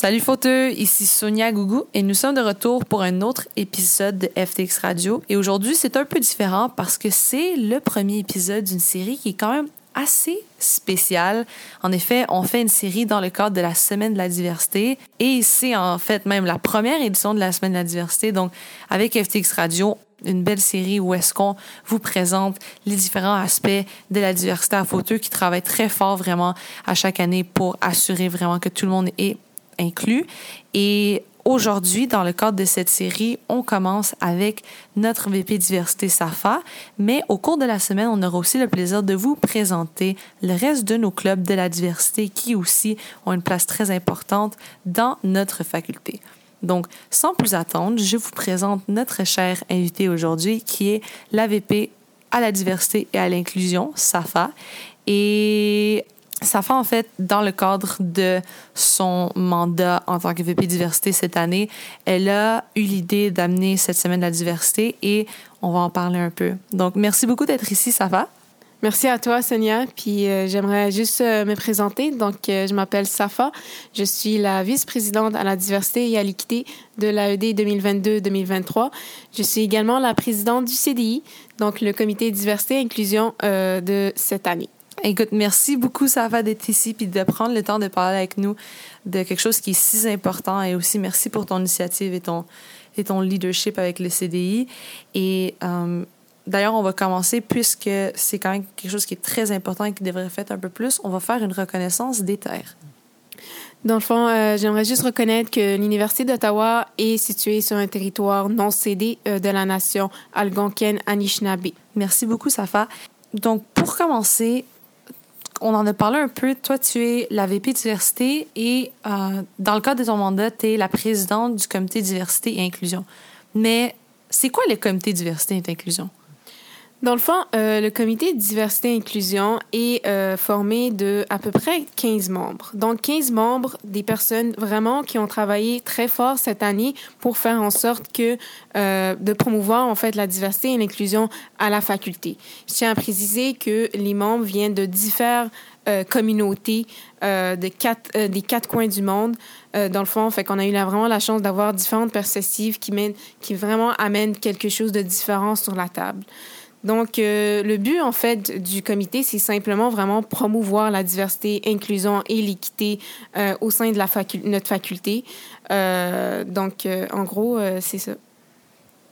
Salut fauteux, ici Sonia Gougou et nous sommes de retour pour un autre épisode de FTX Radio. Et aujourd'hui, c'est un peu différent parce que c'est le premier épisode d'une série qui est quand même assez spéciale. En effet, on fait une série dans le cadre de la Semaine de la diversité et c'est en fait même la première édition de la Semaine de la diversité. Donc, avec FTX Radio, une belle série où est-ce qu'on vous présente les différents aspects de la diversité à fauteux qui travaillent très fort vraiment à chaque année pour assurer vraiment que tout le monde est inclus. Et aujourd'hui, dans le cadre de cette série, on commence avec notre VP Diversité SAFA, mais au cours de la semaine, on aura aussi le plaisir de vous présenter le reste de nos clubs de la diversité qui aussi ont une place très importante dans notre faculté. Donc, sans plus attendre, je vous présente notre cher invité aujourd'hui qui est l'AVP à la diversité et à l'inclusion, SAFA. Et ça fait en fait, dans le cadre de son mandat en tant que VP diversité cette année, elle a eu l'idée d'amener cette semaine de la diversité et on va en parler un peu. Donc, merci beaucoup d'être ici, Safa. Merci à toi, Sonia. Puis euh, j'aimerais juste euh, me présenter. Donc, euh, je m'appelle Safa. Je suis la vice-présidente à la diversité et à l'équité de l'AED 2022-2023. Je suis également la présidente du CDI, donc le comité diversité et inclusion de cette année. Écoute, merci beaucoup, Safa, d'être ici puis de prendre le temps de parler avec nous de quelque chose qui est si important et aussi merci pour ton initiative et ton, et ton leadership avec le CDI. Et euh, d'ailleurs, on va commencer puisque c'est quand même quelque chose qui est très important et qui devrait être fait un peu plus. On va faire une reconnaissance des terres. Dans le fond, euh, j'aimerais juste reconnaître que l'Université d'Ottawa est située sur un territoire non cédé euh, de la nation algonquienne-anishinaabe. Merci beaucoup, Safa. Donc, pour commencer, on en a parlé un peu. Toi, tu es la VP diversité et euh, dans le cadre de ton mandat, tu es la présidente du comité diversité et inclusion. Mais c'est quoi le comité diversité et inclusion? Dans le fond, euh, le comité de diversité et inclusion est euh, formé de à peu près 15 membres. Donc 15 membres, des personnes vraiment qui ont travaillé très fort cette année pour faire en sorte que euh, de promouvoir en fait la diversité et l'inclusion à la faculté. Je tiens à préciser que les membres viennent de différentes communautés de quatre, des quatre coins du monde. dans le fond, fait qu'on a eu vraiment la chance d'avoir différentes perspectives qui mènent, qui vraiment amènent quelque chose de différent sur la table. Donc, euh, le but, en fait, du comité, c'est simplement vraiment promouvoir la diversité, inclusion et l'équité euh, au sein de notre faculté. Euh, donc, en gros, c'est ça.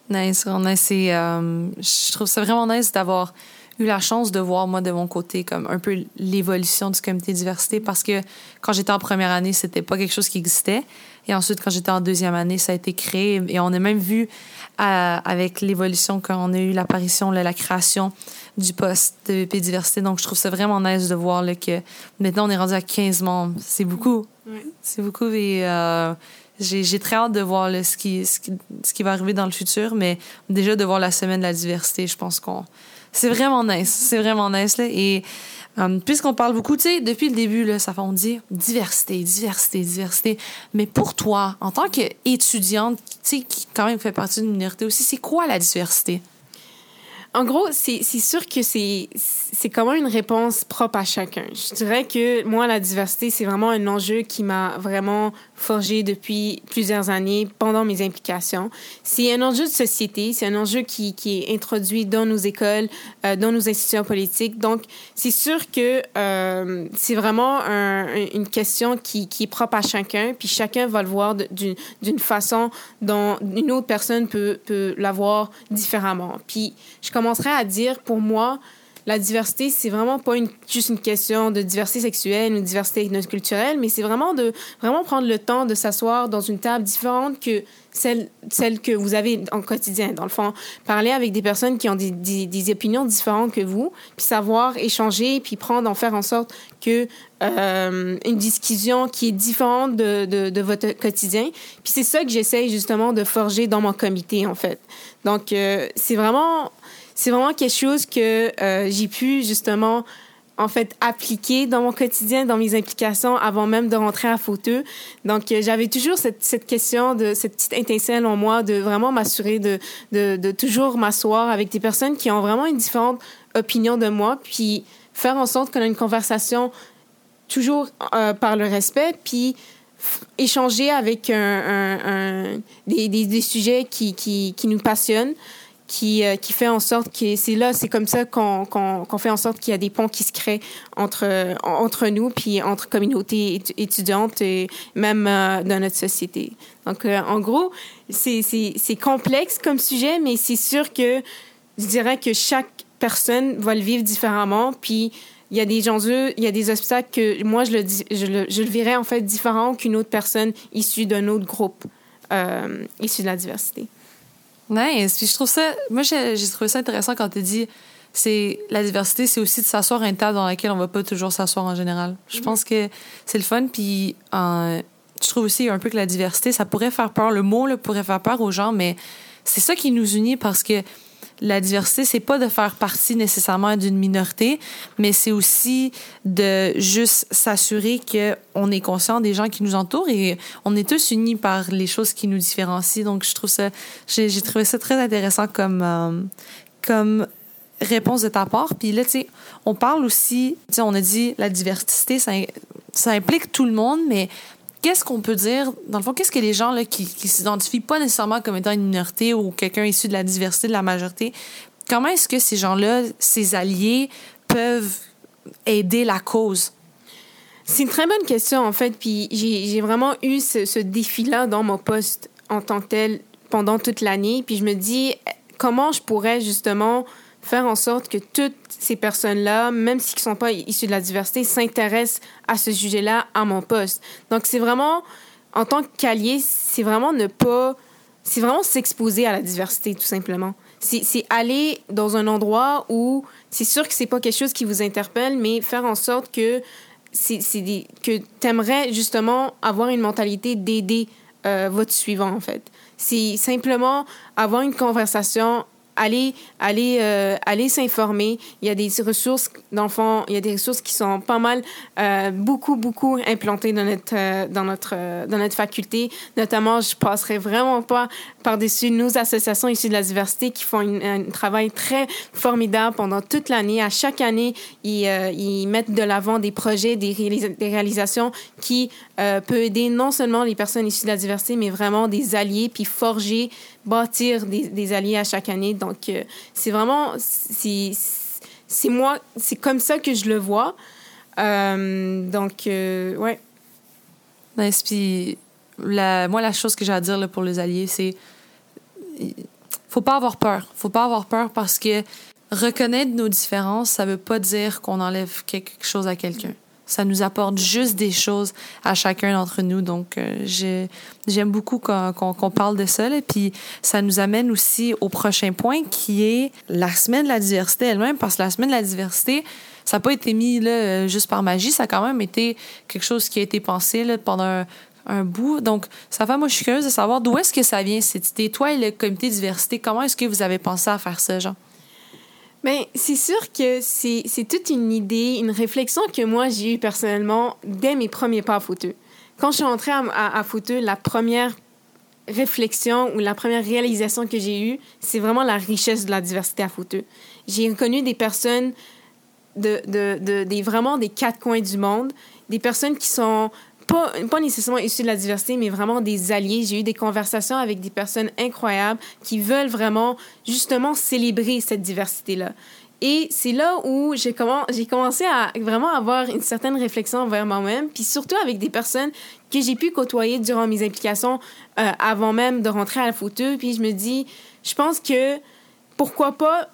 Nice. nice. je trouve ça vraiment nice d'avoir eu la chance de voir, moi, de mon côté, comme un peu l'évolution du comité diversité parce que quand j'étais en première année, c'était pas quelque chose qui existait. Et ensuite, quand j'étais en deuxième année, ça a été créé. Et on a même vu, euh, avec l'évolution, quand on a eu l'apparition, la création du poste de VP diversité. Donc, je trouve ça vraiment nice de voir là, que maintenant, on est rendu à 15 membres. C'est beaucoup. C'est beaucoup. Et euh, j'ai très hâte de voir ce, qui, ce, qui, ce qui va arriver dans le futur. Mais déjà, de voir la semaine de la diversité, je pense qu'on c'est vraiment nice. C'est vraiment nice. Là. Et euh, puisqu'on parle beaucoup, tu sais, depuis le début, là, ça fait on dit diversité, diversité, diversité. Mais pour toi, en tant qu'étudiante, tu sais, qui quand même fait partie d'une minorité aussi, c'est quoi la diversité? En gros, c'est sûr que c'est comment une réponse propre à chacun. Je dirais que moi, la diversité, c'est vraiment un enjeu qui m'a vraiment forgé depuis plusieurs années pendant mes implications. C'est un enjeu de société, c'est un enjeu qui, qui, est introduit dans nos écoles, euh, dans nos institutions politiques. Donc, c'est sûr que euh, c'est vraiment un, une question qui, qui, est propre à chacun, puis chacun va le voir d'une façon dont une autre personne peut, peut la voir différemment. Puis, je commencerai à dire, pour moi, la diversité, c'est vraiment pas une, juste une question de diversité sexuelle ou diversité ethnoculturelle, mais c'est vraiment de vraiment prendre le temps de s'asseoir dans une table différente que celle, celle que vous avez en quotidien. Dans le fond, parler avec des personnes qui ont des, des, opinions différentes que vous, puis savoir échanger, puis prendre, en faire en sorte que euh, une discussion qui est différente de, de, de votre quotidien. Puis c'est ça que j'essaie justement de forger dans mon comité, en fait. Donc, euh, c'est vraiment c'est vraiment quelque chose que euh, j'ai pu justement en fait appliquer dans mon quotidien, dans mes implications avant même de rentrer à Fauteux. Donc euh, j'avais toujours cette, cette question de cette petite étincelle en moi de vraiment m'assurer de, de, toujours m'asseoir avec des personnes qui ont vraiment une différente opinion de moi, puis faire en sorte qu'on a une conversation toujours euh, par le respect, puis échanger avec un, des, des, sujets qui, qui, nous passionnent, qui, euh, qui fait en sorte que c'est là, c'est comme ça qu'on fait en sorte qu'il y a des ponts qui se créent entre, entre nous, puis entre communautés étudiantes et même euh, dans notre société. Donc, euh, en gros, c'est complexe comme sujet, mais c'est sûr que je dirais que chaque personne va le vivre différemment, puis il y a des enjeux, il y a des obstacles que moi, je le, verrais en fait différent qu'une autre personne issue d'un autre groupe euh, issu de la diversité. Nice. Puis je trouve ça, moi, j'ai trouvé ça intéressant quand tu dis c'est la diversité, c'est aussi de s'asseoir à une table dans laquelle on va pas toujours s'asseoir en général. Je pense que c'est le fun. Puis je trouve aussi un peu que la diversité, ça pourrait faire peur. Le mot là, pourrait faire peur aux gens, mais c'est ça qui nous unit parce que la diversité, c'est pas de faire partie nécessairement d'une minorité, mais c'est aussi de juste s'assurer qu'on est conscient des gens qui nous entourent et on est tous unis par les choses qui nous différencient. Donc, je trouve ça, j'ai trouvé ça très intéressant comme, euh, comme réponse de ta part. Puis là, tu sais, on parle aussi, tu sais, on a dit la diversité, ça, ça implique tout le monde, mais qu'est-ce qu'on peut dire, dans le fond, qu'est-ce que les gens là, qui ne s'identifient pas nécessairement comme étant une minorité ou quelqu'un issu de la diversité, de la majorité, comment est-ce que ces gens-là, ces alliés, peuvent aider la cause? C'est une très bonne question, en fait. Puis j'ai vraiment eu ce, ce défi-là dans mon poste en tant que tel pendant toute l'année. Puis je me dis, comment je pourrais justement faire en sorte que toutes ces personnes-là, même s'ils ne sont pas issus de la diversité, s'intéressent à ce sujet-là à mon poste. Donc, c'est vraiment, en tant qu'allié, c'est vraiment ne pas... C'est vraiment s'exposer à la diversité, tout simplement. C'est aller dans un endroit où c'est sûr que c'est pas quelque chose qui vous interpelle, mais faire en sorte que c'est que tu aimerais justement avoir une mentalité d'aider euh, votre suivant, en fait. C'est simplement avoir une conversation aller aller euh, s'informer. Il y a des ressources d'enfants, il y a des ressources qui sont pas mal euh, beaucoup beaucoup implantées dans notre euh, dans notre dans notre faculté. Notamment, je passerai vraiment pas par-dessus nos associations issues de la diversité qui font un travail très formidable pendant toute l'année. À chaque année, ils, ils mettent de l'avant des projets, des, des réalisations qui euh, peut aider non seulement les personnes issues de la diversité, mais vraiment des alliés, puis forger, bâtir des, alliés à chaque année. Donc, euh, c'est vraiment, c'est moi, c'est comme ça que je le vois. Euh, donc, ouais. Nice. Puis, la, moi, la chose que j'ai à dire là, pour les alliés, c'est faut pas avoir peur. faut pas avoir peur parce que reconnaître nos différences, ça veut pas dire qu'on enlève quelque chose à quelqu'un. Ça nous apporte juste des choses à chacun d'entre nous. Donc, euh, j'aime beaucoup qu'on parle de ça. Et puis, ça nous amène aussi au prochain point qui est la semaine de la diversité elle-même. Parce que la semaine de la diversité, ça n'a pas été mis là, euh, juste par magie. Ça a quand même été quelque chose qui a été pensé là, pendant un, bout. Donc, ça fait, moi, je suis curieuse de savoir d'où est-ce que ça vient, cette idée. Toi et le comité diversité, comment est-ce que vous avez pensé à faire ça, Jean? Bien, c'est sûr que c'est toute une idée, une réflexion que moi, j'ai eue personnellement dès mes premiers pas à Fouteux. Quand je suis entrée à, à, la première réflexion ou la première réalisation que j'ai eue, c'est vraiment la richesse de la diversité à Fouteux. J'ai connu des personnes de, de, de, vraiment des quatre coins du monde, des personnes qui sont pas, nécessairement issus de la diversité, mais vraiment des alliés. J'ai eu des conversations avec des personnes incroyables qui veulent vraiment, justement, célébrer cette diversité-là. Et c'est là où j'ai commencé à vraiment avoir une certaine réflexion envers moi-même, puis surtout avec des personnes que j'ai pu côtoyer durant mes implications euh, avant même de rentrer à la photo. Puis je me dis, je pense que pourquoi pas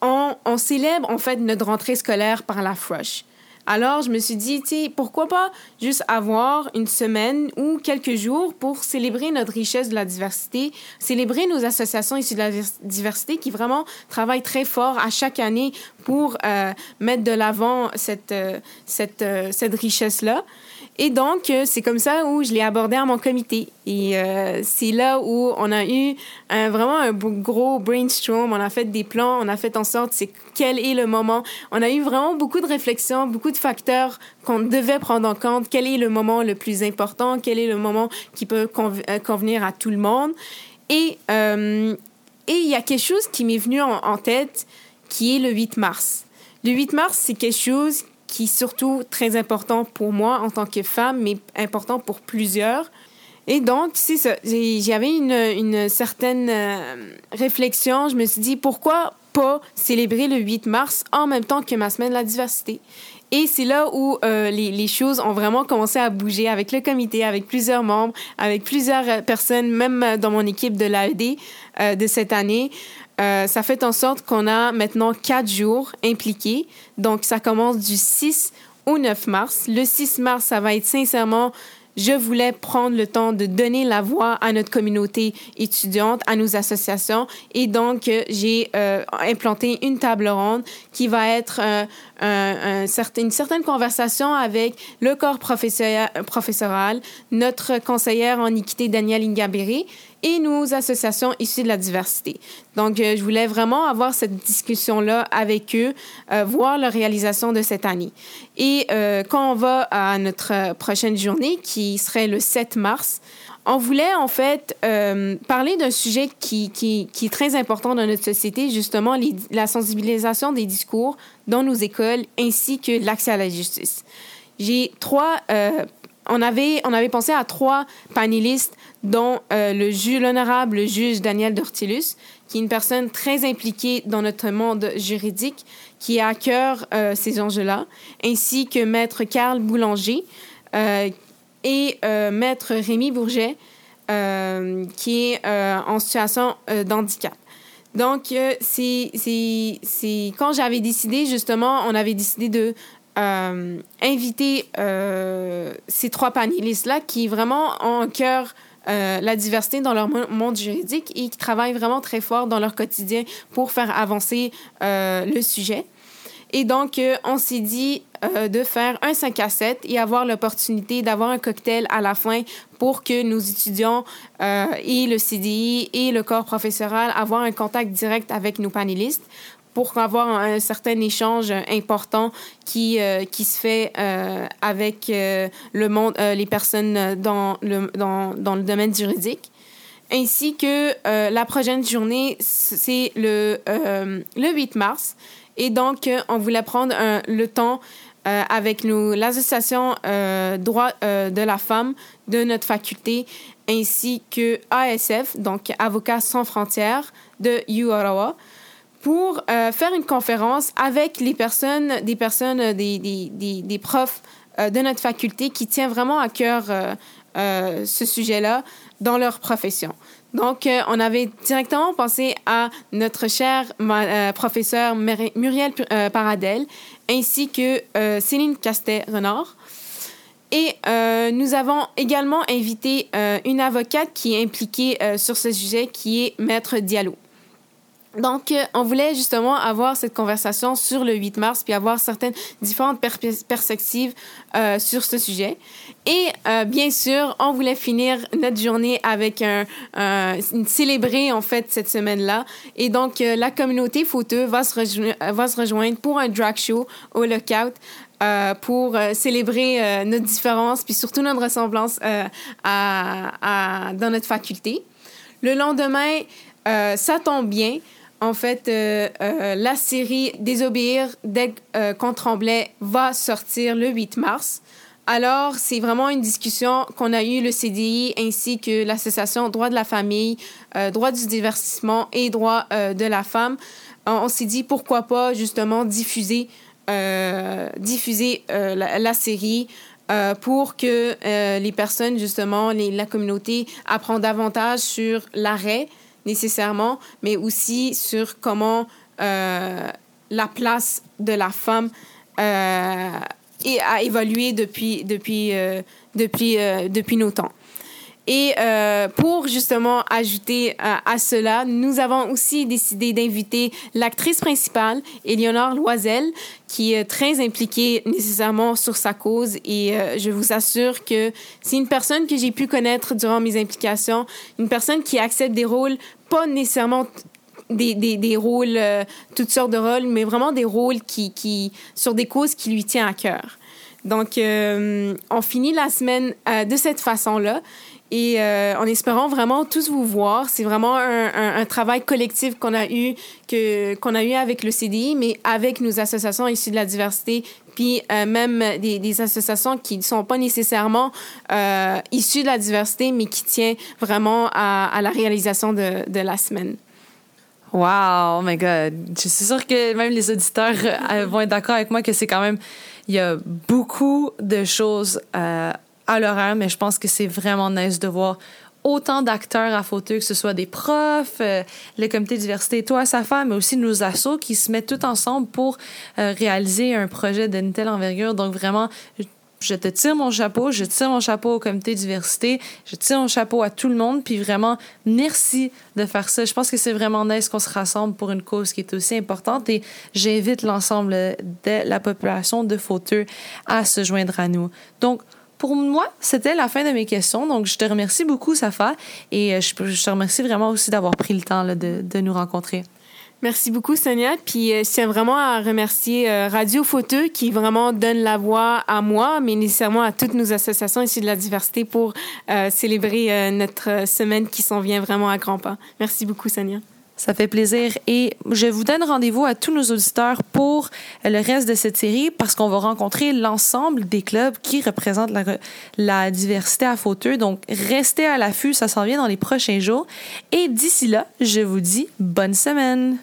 on, célèbre en fait notre rentrée scolaire par la Frush. Alors, je me suis dit, tu sais, pourquoi pas juste avoir une semaine ou quelques jours pour célébrer notre richesse de la diversité, célébrer nos associations issues de la diversité qui vraiment travaillent très fort à chaque année pour euh, mettre de l'avant cette, euh, cette, euh, cette richesse-là. Et donc, euh, c'est comme ça où je l'ai abordé à mon comité. Et euh, c'est là où on a eu vraiment un gros brainstorm. On a fait des plans, on a fait en sorte, c'est quel est le moment. On a eu vraiment beaucoup de réflexions, beaucoup de facteurs qu'on devait prendre en compte. Quel est le moment le plus important? Quel est le moment qui peut euh, convenir à tout le monde? Et et il y a quelque chose qui m'est venu en, en tête, qui est le 8 mars. Le 8 mars, c'est quelque chose qui est surtout très important pour moi en tant que femme, mais important pour plusieurs. Et donc, c'est ça. J'avais une, certaine euh, réflexion. Je me suis dit, pourquoi pas célébrer le 8 mars en même temps que ma semaine de la diversité? Et c'est là où euh, les, choses ont vraiment commencé à bouger avec le comité, avec plusieurs membres, avec plusieurs euh, personnes, même dans mon équipe de l'AED de cette année. Euh, ça fait en sorte qu'on a maintenant quatre jours impliqués. Donc, ça commence du 6 au 9 mars. Le 6 mars, ça va être sincèrement je voulais prendre le temps de donner la voix à notre communauté étudiante, à nos associations. Et donc, j'ai euh, implanté une table ronde qui va être euh, une certaine conversation avec le corps professoral, notre conseillère en équité, Danielle Ingabéré, et nos associations issues de la diversité. Donc, euh, je voulais vraiment avoir cette discussion-là avec eux, euh, voir leur réalisation de cette année. Et euh, quand on va à notre prochaine journée, qui serait le 7 mars, on voulait en fait parler d'un sujet qui, qui, qui, est très important dans notre société, justement la sensibilisation des discours dans nos écoles ainsi que l'accès à la justice. J'ai trois on avait, on avait pensé à trois panélistes, dont euh, l'honorable juge Daniel Dortilus, qui est une personne très impliquée dans notre monde juridique, qui a à cœur euh, ces enjeux-là, ainsi que maître Carl Boulanger euh, et maître Rémi Bourget, qui est en situation d'handicap. Donc, c'est quand j'avais décidé, justement, on avait décidé de euh, inviter euh, ces trois panélistes-là qui vraiment ont en cœur euh, la diversité dans leur monde juridique et qui travaillent vraiment très fort dans leur quotidien pour faire avancer le sujet. Et donc, on s'est dit de faire un 5 à 7 et avoir l'opportunité d'avoir un cocktail à la fin pour que nos étudiants et le CDI et le corps professoral avoir un contact direct avec nos panélistes pour avoir un certain échange important qui, euh, qui se fait euh, avec euh, le monde, les personnes dans le, dans, dans le domaine juridique. Ainsi que la prochaine journée, c'est le, le 8 mars. Et donc, on voulait prendre le temps avec nous, l'association droit de la femme de notre faculté, ainsi que ASF, donc Avocats sans frontières de UORAWA, pour euh, faire une conférence avec les personnes, des personnes, des, des, des, des profs euh, de notre faculté qui tiennent vraiment à cœur euh, ce sujet-là dans leur profession. Donc, on avait directement pensé à notre cher professeur Muriel Paradel ainsi que Céline Castet-Renard. Et euh, nous avons également invité euh, une avocate qui est impliquée euh, sur ce sujet, qui est Maître Diallo. Donc, on voulait justement avoir cette conversation sur le 8 mars, puis avoir certaines différentes per perspectives euh, sur ce sujet. Et euh, bien sûr, on voulait finir notre journée avec un, un célébrer en fait cette semaine-là. Et donc, euh, la communauté photo va se, rejoindre pour un drag show au Lookout. Euh, pour euh, célébrer euh, notre différence puis surtout notre ressemblance dans notre faculté. Le lendemain, ça tombe bien. En fait, euh, euh, la série Désobéir dès euh, qu'on tremblait va sortir le 8 mars. Alors, c'est vraiment une discussion qu'on a eue le CDI ainsi que l'association Droit de la famille, euh, Droit du divertissement et Droit euh, de la femme. On, s'est dit pourquoi pas justement diffuser, diffuser la, série pour que les personnes, justement, la communauté apprend davantage sur l'arrêt nécessairement, mais aussi sur comment euh, la place de la femme euh, a évolué depuis, depuis, euh, depuis, depuis nos temps. Et euh, pour justement ajouter à, à, cela, nous avons aussi décidé d'inviter l'actrice principale, Éléonore Loisel, qui est très impliquée nécessairement sur sa cause. Et euh, je vous assure que c'est une personne que j'ai pu connaître durant mes implications, une personne qui accepte des rôles pas nécessairement des, des, des rôles, euh, toutes sortes de rôles, mais vraiment des rôles qui, qui, sur des causes qui lui tiennent à cœur. Donc, euh, on finit la semaine euh, de cette façon-là. Et euh, en espérant vraiment tous vous voir. C'est vraiment un, travail collectif qu'on a eu que qu'on a eu avec le CDI, mais avec nos associations issues de la diversité, puis euh, même des, associations qui ne sont pas nécessairement euh, issues de la diversité, mais qui tiennent vraiment à, la réalisation de, la semaine. Wow, oh my God. Je suis sûre que même les auditeurs vont être d'accord avec moi que c'est quand même, il y a beaucoup de choses euh, à l'horaire, mais je pense que c'est vraiment nice de voir autant d'acteurs à fauteuil, que ce soit des profs, euh, le comité diversité, toi, sa femme, mais aussi nos assos qui se mettent tout ensemble pour réaliser un projet d'une telle envergure. Donc vraiment, je te tire mon chapeau, je tire mon chapeau au comité diversité, je tire mon chapeau à tout le monde, puis vraiment, merci de faire ça. Je pense que c'est vraiment nice qu'on se rassemble pour une cause qui est aussi importante et j'invite l'ensemble de la population de Fauteux à se joindre à nous. Donc, pour moi, c'était la fin de mes questions. Donc, je te remercie beaucoup, Safa, et euh, je, te remercie vraiment aussi d'avoir pris le temps de, nous rencontrer. Merci beaucoup, Sonia. Puis euh, je tiens vraiment à remercier euh, Radio Fauteux qui vraiment donne la voix à moi, mais nécessairement à toutes nos associations ici de la diversité pour célébrer notre semaine qui s'en vient vraiment à grands pas. Merci beaucoup, Sonia. Ça fait plaisir. Et je vous donne rendez-vous à tous nos auditeurs pour le reste de cette série parce qu'on va rencontrer l'ensemble des clubs qui représentent la, diversité à Fauteux. Donc, restez à l'affût, ça s'en vient dans les prochains jours. Et d'ici là, je vous dis bonne semaine.